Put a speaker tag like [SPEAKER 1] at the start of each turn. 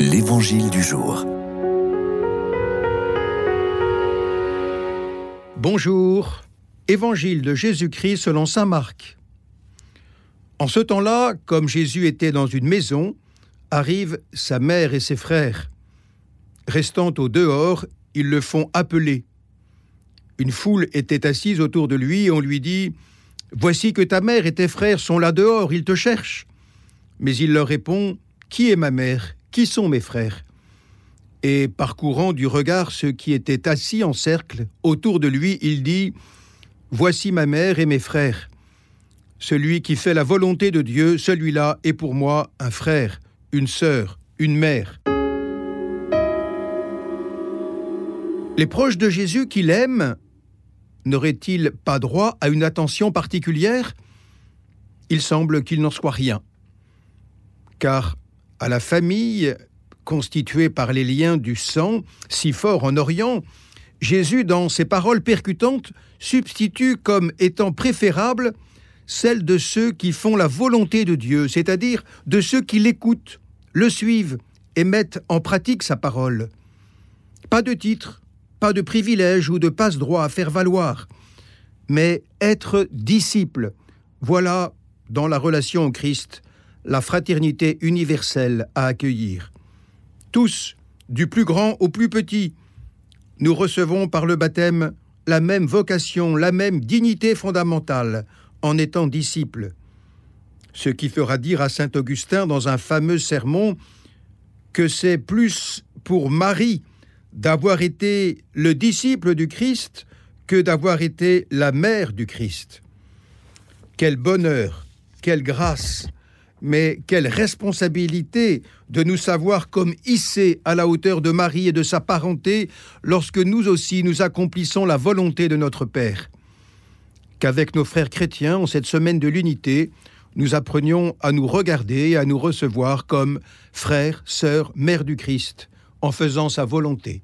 [SPEAKER 1] L'Évangile du jour.
[SPEAKER 2] Bonjour. Évangile de Jésus-Christ selon Saint Marc. En ce temps-là, comme Jésus était dans une maison, arrivent sa mère et ses frères. Restant au dehors, ils le font appeler. Une foule était assise autour de lui et on lui dit Voici que ta mère et tes frères sont là dehors, ils te cherchent. Mais il leur répond Qui est ma mère? Qui sont mes frères? Et parcourant du regard ceux qui étaient assis en cercle autour de lui, il dit Voici ma mère et mes frères. Celui qui fait la volonté de Dieu, celui-là est pour moi un frère, une sœur, une mère. Les proches de Jésus qu'il aime n'auraient-ils pas droit à une attention particulière? Il semble qu'il n'en soit rien. Car à la famille, constituée par les liens du sang, si fort en Orient, Jésus, dans ses paroles percutantes, substitue comme étant préférable celle de ceux qui font la volonté de Dieu, c'est-à-dire de ceux qui l'écoutent, le suivent et mettent en pratique sa parole. Pas de titre, pas de privilège ou de passe-droit à faire valoir, mais être disciple. Voilà, dans la relation au Christ, la fraternité universelle à accueillir. Tous, du plus grand au plus petit, nous recevons par le baptême la même vocation, la même dignité fondamentale en étant disciples. Ce qui fera dire à saint Augustin dans un fameux sermon que c'est plus pour Marie d'avoir été le disciple du Christ que d'avoir été la mère du Christ. Quel bonheur, quelle grâce, mais quelle responsabilité de nous savoir comme hissés à la hauteur de Marie et de sa parenté lorsque nous aussi nous accomplissons la volonté de notre Père. Qu'avec nos frères chrétiens, en cette semaine de l'unité, nous apprenions à nous regarder et à nous recevoir comme frères, sœurs, mères du Christ, en faisant sa volonté.